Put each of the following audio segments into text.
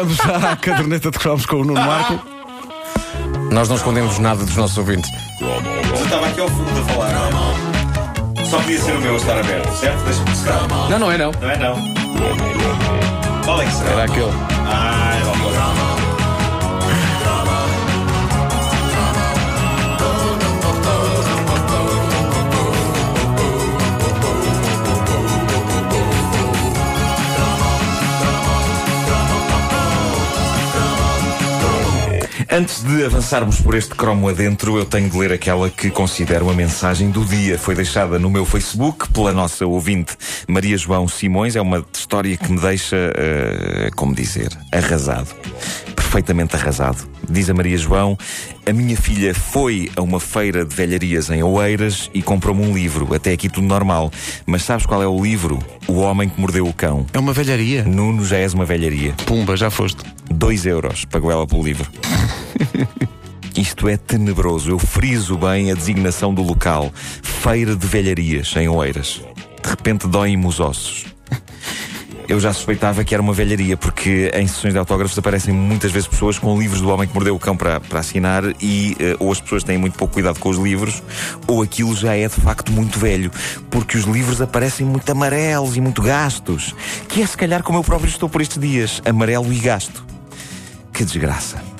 Vamos à caderneta de cromos com o Nuno Marco. Nós não escondemos nada dos nossos ouvintes. Mas eu estava aqui ao fundo a falar. não é? Só podia ser o meu a estar aberto, certo? Deixa-me buscar. Não, não é não. Não é não. Qual é que será? Era aquele. Ah, é Antes de avançarmos por este cromo adentro, eu tenho de ler aquela que considero a mensagem do dia. Foi deixada no meu Facebook pela nossa ouvinte Maria João Simões. É uma história que me deixa, uh, como dizer, arrasado. Perfeitamente arrasado. Diz a Maria João: A minha filha foi a uma feira de velharias em Oeiras e comprou-me um livro. Até aqui tudo normal. Mas sabes qual é o livro? O Homem que Mordeu o Cão. É uma velharia. Nuno já és uma velharia. Pumba, já foste. 2 euros pagou ela pelo livro. Isto é tenebroso. Eu friso bem a designação do local. Feira de Velharias, em Oeiras. De repente doem-me os ossos. Eu já suspeitava que era uma velharia, porque em sessões de autógrafos aparecem muitas vezes pessoas com livros do homem que mordeu o cão para, para assinar e uh, ou as pessoas têm muito pouco cuidado com os livros, ou aquilo já é de facto muito velho, porque os livros aparecem muito amarelos e muito gastos, que é se calhar como eu próprio estou por estes dias, amarelo e gasto. Que desgraça.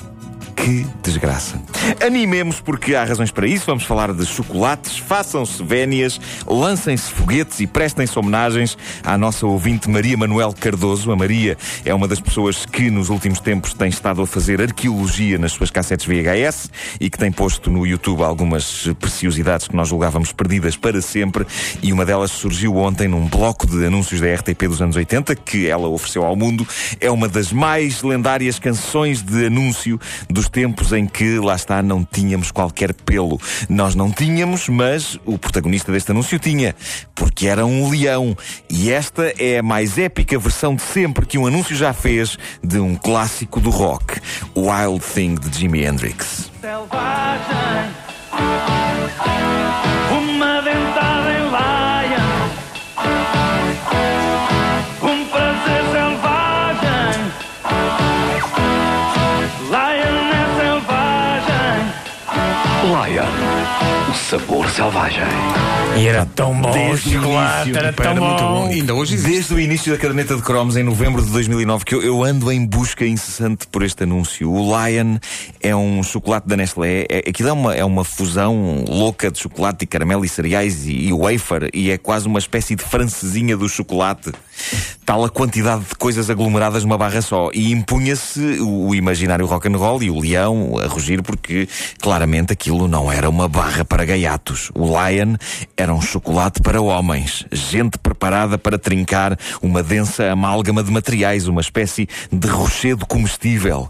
Que desgraça. Animemos porque há razões para isso. Vamos falar de chocolates, façam-se vénias, lancem-se foguetes e prestem-se homenagens à nossa ouvinte Maria Manuel Cardoso. A Maria é uma das pessoas que nos últimos tempos tem estado a fazer arqueologia nas suas cassetes VHS e que tem posto no YouTube algumas preciosidades que nós julgávamos perdidas para sempre. E uma delas surgiu ontem num bloco de anúncios da RTP dos anos 80 que ela ofereceu ao mundo. É uma das mais lendárias canções de anúncio dos tempos em que, lá está, não tínhamos qualquer pelo. Nós não tínhamos, mas o protagonista deste anúncio tinha, porque era um leão. E esta é a mais épica versão de sempre que um anúncio já fez de um clássico do rock, Wild Thing de Jimi Hendrix. selvagem. Uma. Um. Lion, o sabor selvagem. E era tão bom. Desde o chocolate, início, era Pá, tão era muito bom. bom. Ainda hoje. Desde o início da caderneta de cromos, em novembro de 2009, que eu, eu ando em busca incessante por este anúncio. O Lion é um chocolate da Nestlé. É, aquilo é uma, é uma fusão louca de chocolate e caramelo e cereais e, e wafer. E é quase uma espécie de francesinha do chocolate. Tal a quantidade de coisas aglomeradas numa barra só. E impunha-se o, imaginário rock and roll e o leão a rugir porque claramente aquilo não era uma barra para gaiatos. O Lion era um chocolate para homens. Gente preparada para trincar uma densa amálgama de materiais, uma espécie de rochedo comestível.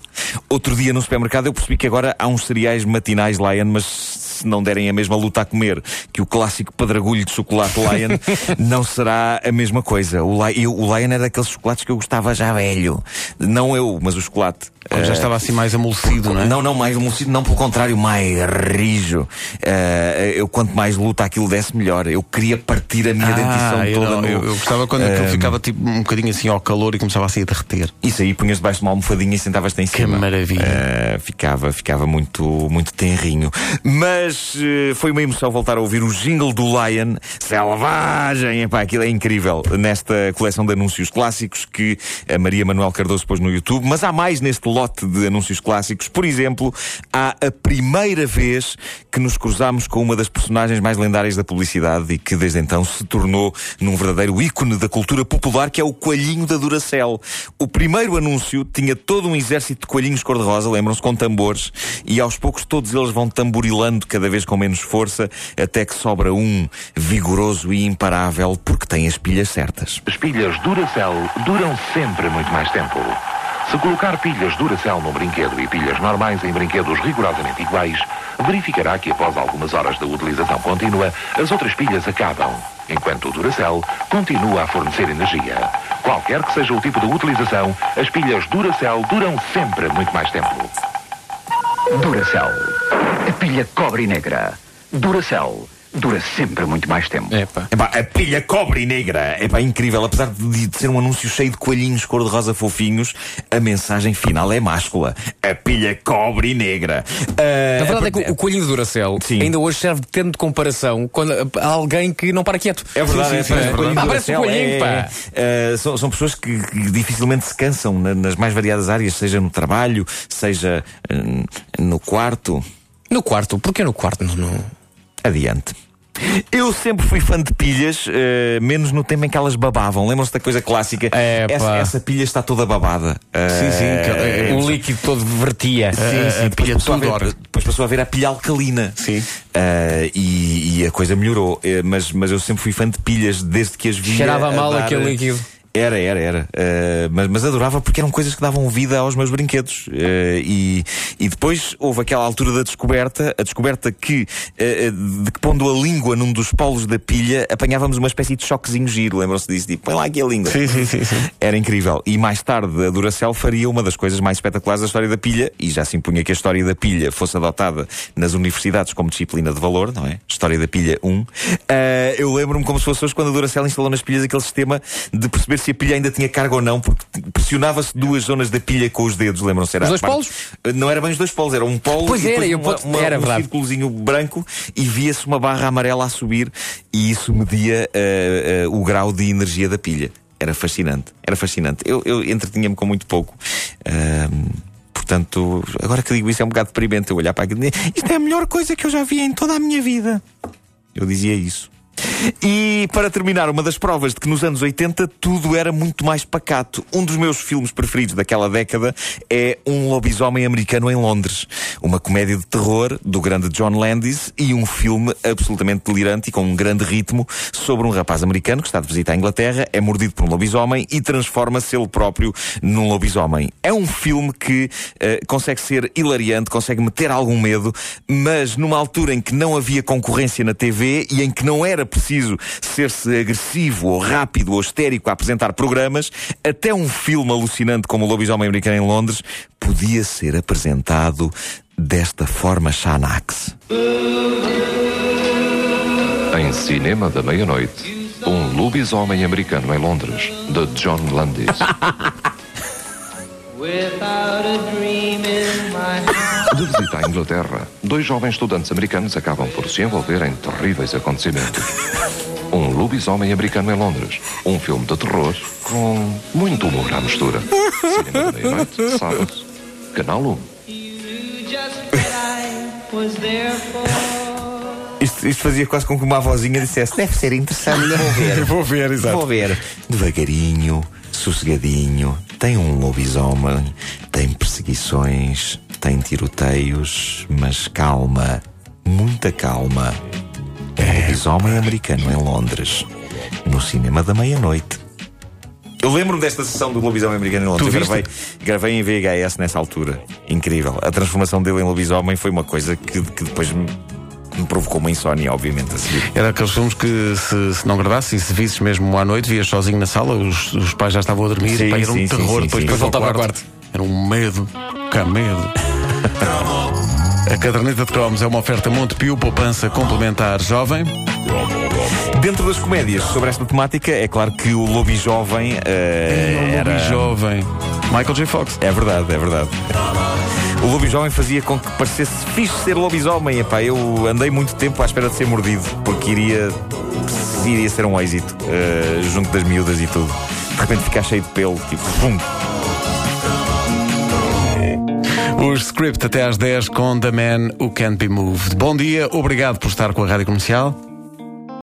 Outro dia no supermercado eu percebi que agora há uns cereais matinais Lion, mas se não derem a mesma luta a comer que o clássico pedragulho de chocolate Lion, não será a mesma coisa. O, Li- eu- o Lion era daqueles chocolates que eu gostava já velho. Não eu, mas o chocolate. Quando já Eh, estava assim mais amolecido, não é? não, não, mais emulsivo, não, pelo contrário, mais rijo. Eh, eu, quanto mais luta aquilo desse, melhor. Eu queria partir a minha dentição Ah, eu, toda não, no. eu, eu gostava quando aquilo eh, ficava tipo um bocadinho assim ao calor e começava assim a derreter. Isso aí, punhas debaixo de uma almofadinha e sentavas-te em Que cima. maravilha. Eh, ficava, ficava muito, muito tenrinho. Mas eh, foi uma emoção voltar a ouvir o jingle do Lion Selvagem. Epá, aquilo é incrível nesta coleção de anúncios clássicos que a Maria Manuel Cardoso pôs no YouTube. Mas há mais neste lote de anúncios clássicos. Por exemplo, há a primeira vez que nos cruzámos com uma das personagens mais lendárias da publicidade e que desde então se tornou num verdadeiro ícone da cultura popular, que é o coelhinho da Duracell. O primeiro anúncio tinha todo um exército de coelhinhos cor-de-rosa, lembram-se, com tambores, e aos poucos todos eles vão tamborilando cada vez com menos força, até que sobra um vigoroso e imparável, porque tem as pilhas certas. As pilhas Duracell duram sempre muito mais tempo. Se colocar pilhas Duracell num brinquedo e pilhas normais em brinquedos rigorosamente iguais, verificará que após algumas horas de utilização contínua, as outras pilhas acabam, enquanto o Duracell continua a fornecer energia. Qualquer que seja o tipo de utilização, as pilhas Duracell duram sempre muito mais tempo. Duracell. A pilha cobre e negra. Duracell. dura sempre muito mais tempo. É pá. Epá, a pilha cobre negra. Epá, incrível. Apesar de, de ser um anúncio cheio de coelhinhos cor-de-rosa fofinhos, a mensagem final é máscula. A pilha cobre negra. Ah, A verdade é a- que o coelhinho do Duracell Sim. ainda hoje serve de termo de comparação quando há alguém que não para quieto. É verdade, Sim, é, sim, um coelhinho Ah, do parece um coelhinho, é, pá. é. Ah, são, são pessoas que, que dificilmente se cansam na- nas mais variadas áreas, seja no trabalho, seja hum, no quarto. No quarto, porquê no quarto? Não. Adiante. Eu sempre fui fã de pilhas, eh, menos no tempo em que elas babavam. Lembram-se da coisa clássica? É, essa, essa pilha está toda babada. Eh, Sim, sim, que- é- o líquido todo vertia. Sim, sim, depois passou ora. depois passou a haver a pilha alcalina. Sim. E, e a coisa melhorou. Mas, mas eu sempre fui fã de pilhas desde que as via. Cheirava mal dar- aquele líquido. Era, era, era. Ah, mas, mas adorava porque eram coisas que davam vida aos meus brinquedos. Ah, e, e depois houve aquela altura da descoberta, a descoberta que, ah, de que pondo a língua num dos polos da pilha, apanhávamos uma espécie de choquezinho giro. Lembram-se disso? Tipo, põe lá aqui a língua. Sim, sim, sim, sim. Era incrível. E mais tarde a Duracell faria uma das coisas mais espetaculares da história da pilha, e já se impunha que a história da pilha fosse adotada nas universidades como disciplina de valor, não é? História da pilha 1. Ah, eu lembro-me como se fosse hoje quando a Duracell instalou nas pilhas aquele sistema de perceber se a pilha ainda tinha carga ou não, porque pressionava-se duas zonas da pilha com os dedos, lembram-se? Os dois parte- polos? Não era bem os dois polos, era um polo Pois e era, uma, po- uma, era um verdade. círculozinho branco e via-se uma barra amarela a subir e isso media ah, ah, o grau de energia da pilha. Era fascinante, era fascinante. Eu, eu entretinha-me com muito pouco. Ahm, portanto, agora que digo isso é um bocado deprimente eu olhar para aquilo isto é a melhor coisa que eu já vi em toda a minha vida. Eu dizia isso. E para terminar, uma das provas de que nos anos 80 tudo era muito mais pacato. Um dos meus filmes preferidos daquela década é Um Lobisomem Americano em Londres. Uma comédia de terror do grande John Landis e um filme absolutamente delirante e com um grande ritmo sobre um rapaz americano que está de visita à Inglaterra, é mordido por um lobisomem e transforma-se ele próprio num lobisomem. É um filme que eh, consegue ser hilariante, consegue meter algum medo, mas numa altura em que não havia concorrência na TV e em que não era preciso ser-se agressivo ou rápido ou histérico a apresentar programas, até um filme alucinante como o Lobisomem Americano em Londres podia ser apresentado desta forma Xanax. Em Cinema da Meia-Noite, um lobisomem americano em Londres, de John Landis. De visita à Inglaterra, dois jovens estudantes americanos acabam por se envolver em terríveis acontecimentos. Um lobisomem americano em Londres. Um filme de terror com muito humor à mistura. Cinema da Meia-Noite, sábado, Canal 1. You knew just what I was there for. Isto, isto fazia quase com que uma avózinha dissesse: Deve ser interessante, vou ver. Vou ver, exato. Vou ver. Devagarinho, sossegadinho. Tem um lobisomem, tem perseguições, tem tiroteios, mas calma, muita calma. É um lobisomem americano em Londres, no cinema da meia-noite. Eu lembro-me desta sessão do lobisomem americano em Londres. Tu gravei, gravei em VHS nessa altura. Incrível. A transformação dele em lobisomem foi uma coisa que, que depois me, me provocou uma insónia, obviamente, a seguir. Era aqueles filmes que se, se não e se visses mesmo à noite, vias sozinho na sala, os, os pais já estavam a dormir, Sim, pá, era um sim, terror. sim, depois, sim. depois Voltava ao quarto. Era um medo, cá medo. A caderneta de cromos é uma oferta Montepio, poupança complementar jovem. Dentro das comédias sobre esta temática, é claro que o Lobijovem eh, Um era... lobby jovem. Michael J. Fox. É verdade, é verdade. O lobisomem fazia com que parecesse fixe ser lobisomem. Epá, eu andei muito tempo à espera de ser mordido, porque iria, iria ser um êxito, eh, junto das miúdas e tudo. De repente ficar cheio de pelo, tipo, pum. Os script até às 10 com The Man Who Can't Be Moved. Bom dia, obrigado por estar com a Rádio Comercial.